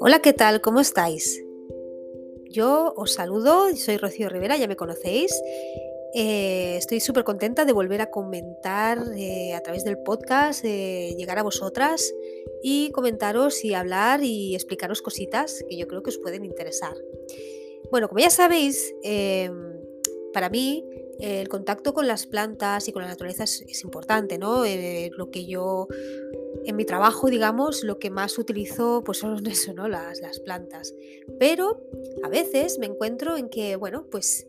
Hola, ¿qué tal? ¿Cómo estáis? Yo os saludo, soy Rocío Rivera, ya me conocéis. Eh, estoy súper contenta de volver a comentar eh, a través del podcast, eh, llegar a vosotras y comentaros y hablar y explicaros cositas que yo creo que os pueden interesar. Bueno, como ya sabéis, em, para mí el contacto con las plantas y con la naturaleza es, importante, ¿no? lo que yo en mi trabajo, digamos, lo que más utilizo pues son eso, ¿no? Las, plantas. Pero a veces me encuentro en que, bueno, pues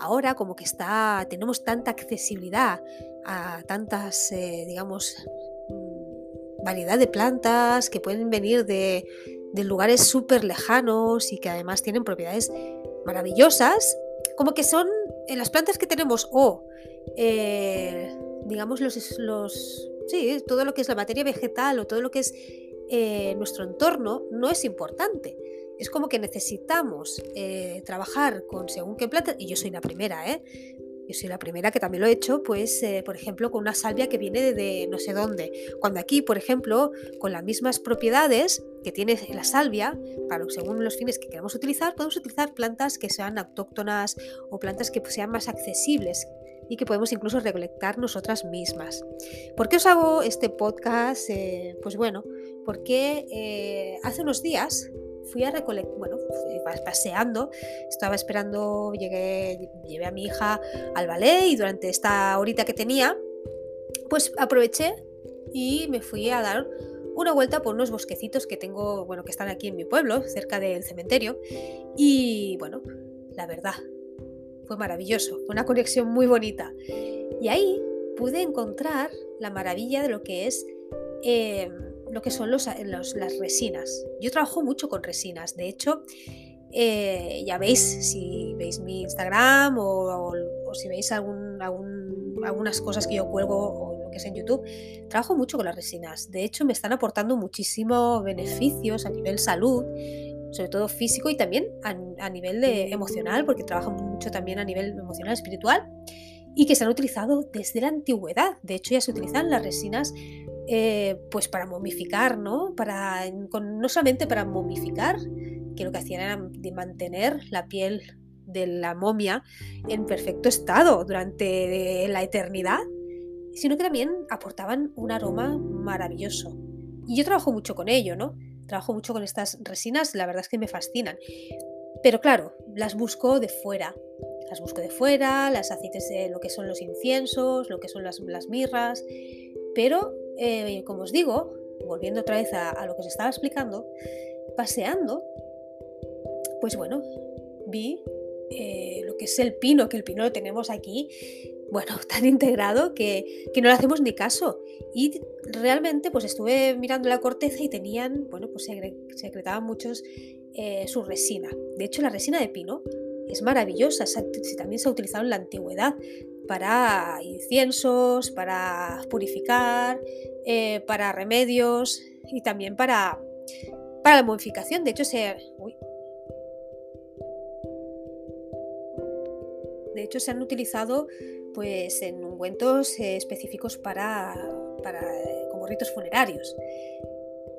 ahora como que está, tenemos tanta accesibilidad a tantas, eh, digamos, mm, variedad de plantas que pueden venir de, lugares súper lejanos y que además tienen propiedades maravillosas, como que son en las plantas que tenemos o, eh, digamos, los, los sí, todo lo que es la materia vegetal o todo lo que es eh, nuestro entorno no es importante. Es como que necesitamos eh, trabajar con según qué planta, y yo soy la primera, ¿eh? Yo soy la primera que también lo he hecho, pues, eh, por ejemplo, con una salvia que viene de, no sé dónde. Cuando aquí, por ejemplo, con las mismas propiedades que tiene la salvia, para según los fines que queramos utilizar, podemos utilizar plantas que sean autóctonas o plantas que sean más accesibles, y que podemos incluso recolectar nosotras mismas. ¿Por qué os hago este podcast? Eh, pues bueno, porque eh, hace unos días fui a recolectar, bueno, paseando, estaba esperando, llegué, llevé a mi hija al ballet y durante esta horita que tenía, pues aproveché y me fui a dar una vuelta por unos bosquecitos que tengo, bueno, que están aquí en mi pueblo, cerca del cementerio. Y bueno, la verdad, fue maravilloso, una conexión muy bonita. Y ahí pude encontrar la maravilla de lo que es em, lo que son los, las resinas. Yo trabajo mucho con resinas, de hecho, eh, ya veis, si veis mi Instagram o, si veis algunas cosas que yo cuelgo o lo que es en YouTube, trabajo mucho con las resinas. De hecho, me están aportando muchísimos beneficios a nivel salud sobre todo físico y también a, nivel de emocional, porque trabajan mucho también a nivel emocional, espiritual, y que se han utilizado desde la antigüedad. De hecho, ya se utilizan las resinas eh, pues para momificar, ¿no? Para, no solamente para momificar, que lo que hacían era mantener la piel de la momia en perfecto estado durante la eternidad, sino que también aportaban un aroma maravilloso. Y yo trabajo mucho con ello, ¿no? trabajo mucho con estas resinas, la verdad es que me fascinan. Pero claro, las busco de fuera. Las busco de fuera, las aceites de lo que son los inciensos, lo que son las, mirras. Pero, eh, como os digo, volviendo otra vez a, lo que os estaba explicando, paseando, pues bueno, vi eh, lo que es el pino, que el pino lo tenemos aquí bueno, tan integrado que, no le hacemos ni caso. Y realmente pues estuve mirando la corteza y tenían, bueno, pues secretaban muchos eh, su resina. De hecho, la resina de pino es maravillosa, también se ha utilizado en la antigüedad para inciensos, para purificar, eh, para remedios y también para, para la modificación. De hecho, se... De hecho, se han utilizado pues en ungüentos eh, específicos para, para como ritos funerarios.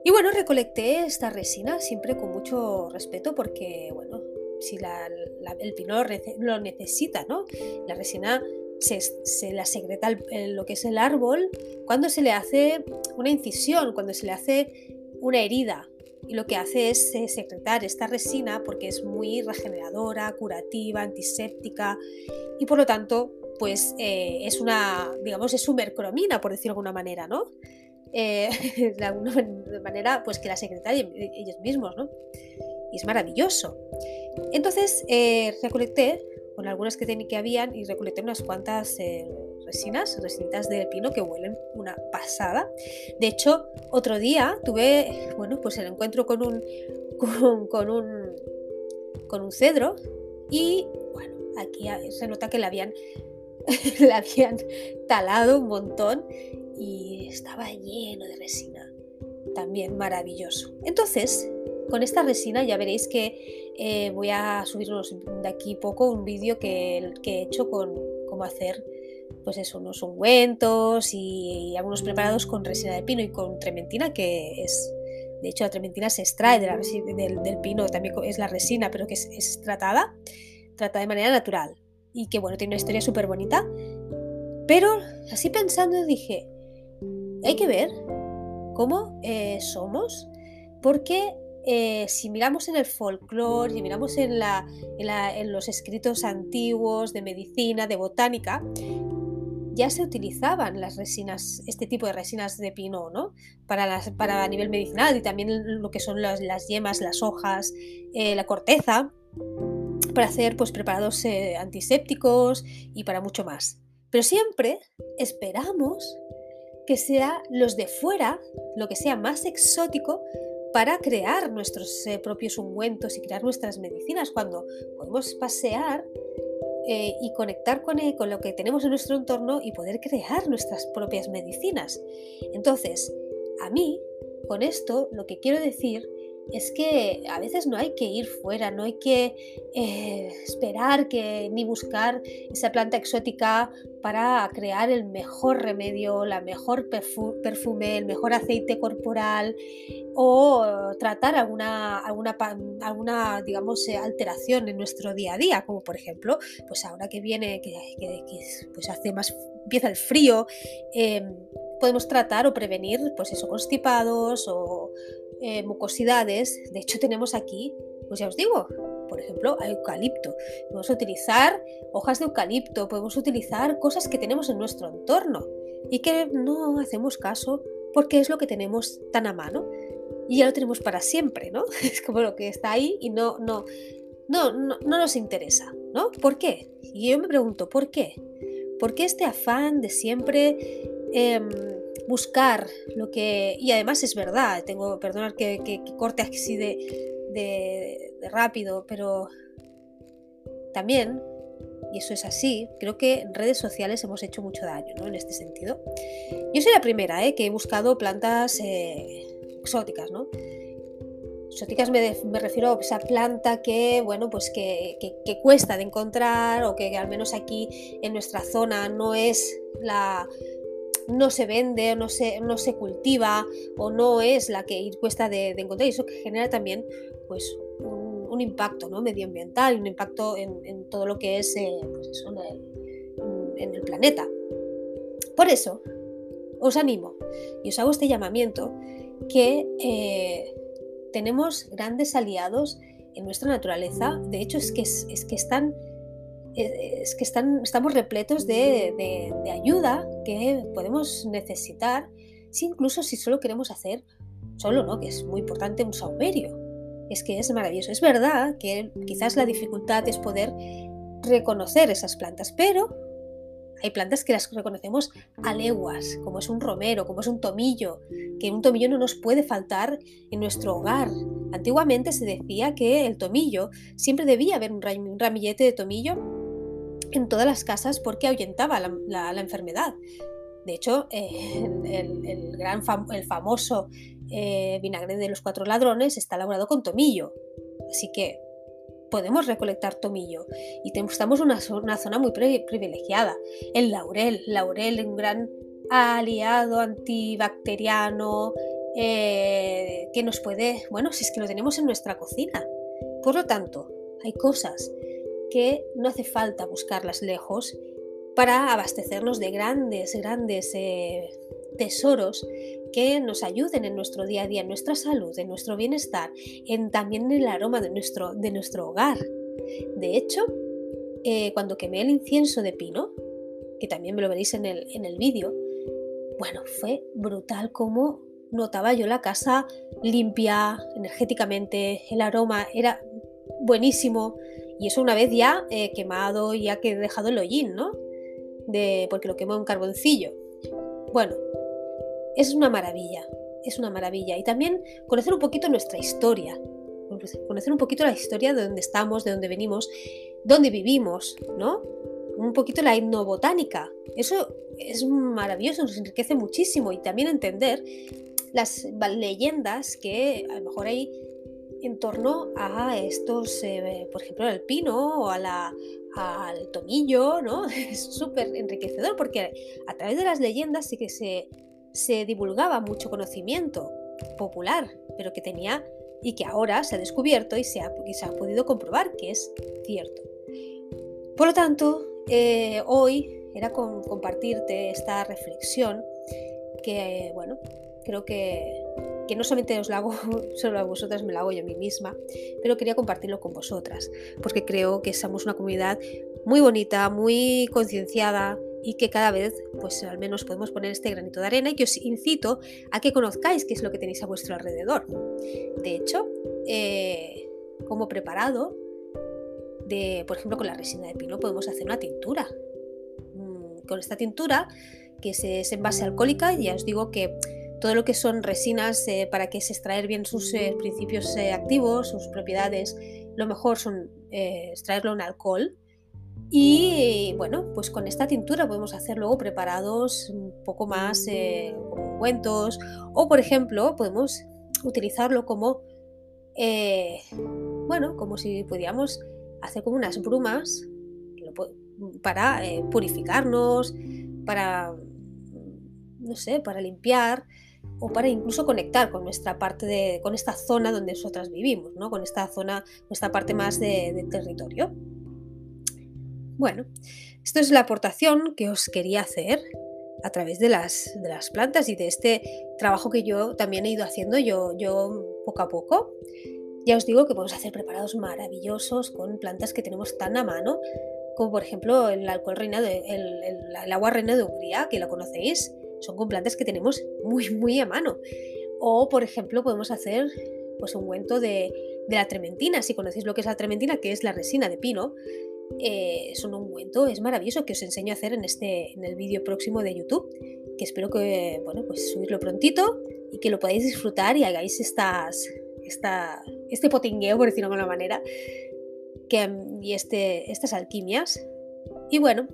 Y bueno, recolecté esta resina siempre con mucho respeto porque, bueno, si el pino lo necesita, ¿no? La resina se, la secreta lo que es el árbol cuando se le hace una incisión, cuando se le hace una herida. Y lo que hace es eh, secretar esta resina porque es muy regeneradora, curativa, antiséptica y por lo tanto pues eh, es una, digamos, es mercromina, por decirlo de alguna manera, ¿no? Eh, de alguna manera, pues que la secretan ellos mismos, ¿no? Y es maravilloso. Entonces, eh, recolecté con algunas que, tenía, que habían y recolecté unas cuantas resinas, resinitas de pino que huelen una pasada. De hecho, otro día tuve, bueno, pues el encuentro con un, con un, con un cedro y, bueno, aquí se nota que le habían la habían talado un montón y estaba lleno de resina. También maravilloso. Entonces, con esta resina ya veréis que eh, voy a subirnos de aquí poco un vídeo que, he hecho con cómo hacer pues eso, unos ungüentos y, algunos preparados con resina de pino y con trementina, que es, de hecho la trementina se extrae del, del, pino, también es la resina, pero que es, es tratada, tratada de manera natural y que bueno, tiene una historia súper bonita. Pero así pensando dije, hay que ver cómo eh, somos, porque eh, si miramos en el folclore, si miramos en, los escritos antiguos de medicina, de botánica, ya se utilizaban las resinas, este tipo de resinas de pino, ¿no? Para, a nivel medicinal y también lo que son las, yemas, las hojas, eh, la corteza, para hacer pues, preparados antisépticos y para mucho más. Pero siempre esperamos que sea los de fuera, lo que sea más exótico, para crear nuestros eh, propios ungüentos y crear nuestras medicinas, cuando podemos pasear eh, y conectar con, eh, con lo que tenemos en nuestro entorno y poder crear nuestras propias medicinas. Entonces, a mí, con esto, lo que quiero decir es que a veces no hay que ir fuera, no hay que eh, esperar que, ni buscar esa planta exótica para crear el mejor remedio, la mejor perfume, el mejor aceite corporal o tratar alguna, alguna, alguna digamos, eh, alteración en nuestro día a día, como por ejemplo, pues ahora que viene, que, pues hace más, empieza el frío, em, podemos tratar o prevenir pues eso, constipados o eh, mucosidades. De hecho, tenemos aquí, pues ya os digo, por ejemplo, eucalipto. Podemos utilizar hojas de eucalipto, podemos utilizar cosas que tenemos en nuestro entorno y que no hacemos caso porque es lo que tenemos tan a mano y ya lo tenemos para siempre, ¿no? Es como lo que está ahí y no, no, no, no, nos interesa, ¿no? ¿Por qué? Y yo me pregunto, ¿por qué? ¿Por qué este afán de siempre em, buscar lo que... Y además es verdad, tengo, perdonad que, que, corte así de, de, rápido, pero también, y eso es así, creo que en redes sociales hemos hecho mucho daño ¿no? en este sentido. Yo soy la primera ¿eh? que he buscado plantas eh, exóticas, ¿no? Exóticas me, me, refiero a esa planta que, bueno, pues que, que, cuesta de encontrar o que al menos aquí en nuestra zona no es la, no se vende, no se, no se cultiva o no es la que cuesta de, encontrar y eso genera también pues, un, impacto ¿no? medioambiental un impacto en, todo lo que es eh, pues en, el, planeta. Por eso os animo y os hago este llamamiento que eh, tenemos grandes aliados en nuestra naturaleza. De hecho, es que, es que están es que están, estamos repletos de, ayuda que podemos necesitar, si incluso si solo queremos hacer, solo, ¿no? Que es muy importante, un saumerio. Es que es maravilloso. Es verdad que quizás la dificultad es poder reconocer esas plantas, pero hay plantas que las reconocemos a leguas, como es un romero, como es un tomillo, que un tomillo no nos puede faltar en nuestro hogar. Antiguamente se decía que el tomillo siempre debía haber un ramillete de tomillo en todas las casas porque ahuyentaba la, enfermedad. De hecho, eh, el, gran el famoso eh, vinagre de los cuatro ladrones está elaborado con tomillo. Así que podemos recolectar tomillo y estamos en una, una, zona muy privilegiada. El laurel, laurel, un gran aliado antibacteriano eh, que nos puede, bueno, si es que lo tenemos en nuestra cocina. Por lo tanto, hay cosas que no hace falta buscarlas lejos para abastecernos de grandes, grandes eh, tesoros que nos ayuden en nuestro día a día, en nuestra salud, en nuestro bienestar, en, también en el aroma de nuestro, de nuestro hogar. De hecho, eh, cuando quemé el incienso de pino, que también me lo veréis en el, en el vídeo, bueno, fue brutal como notaba yo la casa limpia, energéticamente, el aroma era buenísimo, y eso una vez ya eh, quemado, ya que he dejado el hollín, ¿no? Porque lo quemo en carboncillo. Bueno, es una maravilla, es una maravilla. Y también conocer un poquito nuestra historia, conocer un poquito la historia de dónde estamos, de dónde venimos, dónde vivimos, ¿no? Un poquito la etnobotánica. Eso es maravilloso, nos enriquece muchísimo y también entender las leyendas que a lo mejor hay en torno a estos, eh, por ejemplo, al pino o al tomillo, ¿no? Es súper enriquecedor porque a través de las leyendas sí que se, se divulgaba mucho conocimiento popular, pero que tenía y que ahora se ha descubierto y se ha, se ha podido comprobar que es cierto. Por lo tanto, eh, hoy era compartirte esta reflexión que, bueno, creo que, que no solamente os la hago solo a vosotras, me la hago yo a mí misma, pero quería compartirlo con vosotras, porque creo que somos una comunidad muy bonita, muy concienciada, y que cada vez, pues al menos podemos poner este granito de arena y que os incito a que conozcáis qué es lo que tenéis a vuestro alrededor. De hecho, eh, como preparado, de, por ejemplo, con la resina de pino podemos hacer una tintura. Mm, con esta tintura, que es, en base alcohólica, ya os digo que todo lo que son resinas eh, para que se extraer bien sus eh, principios activos, sus propiedades, lo mejor son extraerlo en alcohol. Y bueno, pues con esta tintura podemos hacer luego preparados un poco más eh, como ungüentos. O por ejemplo podemos utilizarlo como, eh, bueno, como si pudiéramos hacer como unas brumas para eh, purificarnos, para, no sé, para limpiar o para incluso conectar con nuestra parte de, con esta zona donde nosotras vivimos, ¿no? Con esta zona, nuestra parte más de territorio. Bueno, esto es la aportación que os quería hacer a través de las, de las plantas y de este trabajo que yo también he ido haciendo yo, yo poco a poco. Ya os digo que podemos hacer preparados maravillosos con plantas que tenemos tan a mano, como por ejemplo el alcohol reina de, el, agua reina de Hungría, que la conocéis, son con plantas que tenemos muy muy a mano. O por ejemplo podemos hacer pues un ungüento de, de la trementina, si conocéis lo que es la trementina, que es la resina de pino, eh, es un ungüento, es maravilloso que os enseño a hacer en, este, en el vídeo próximo de YouTube, que espero que, bueno, pues subirlo prontito y que lo podáis disfrutar y hagáis estas, esta, este potingueo, por decirlo de alguna manera, que, y este, estas alquimias. Y bueno,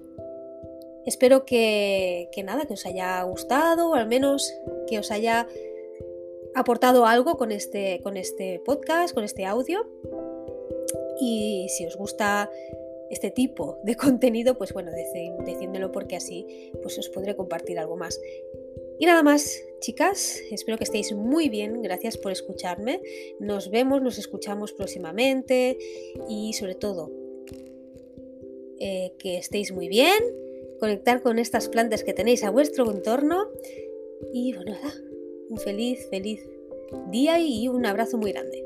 espero que, nada, que os haya gustado, o al menos que os haya aportado algo con este, con este podcast, con este audio. Y si os gusta este tipo de contenido, pues bueno, decídmelo porque así pues os podré compartir algo más. Y nada más, chicas, espero que estéis muy bien, gracias por escucharme. Nos vemos, nos escuchamos próximamente y sobre todo eh, que estéis muy bien, conectar con estas plantas que tenéis a vuestro entorno y bueno, un feliz, feliz día y un abrazo muy grande.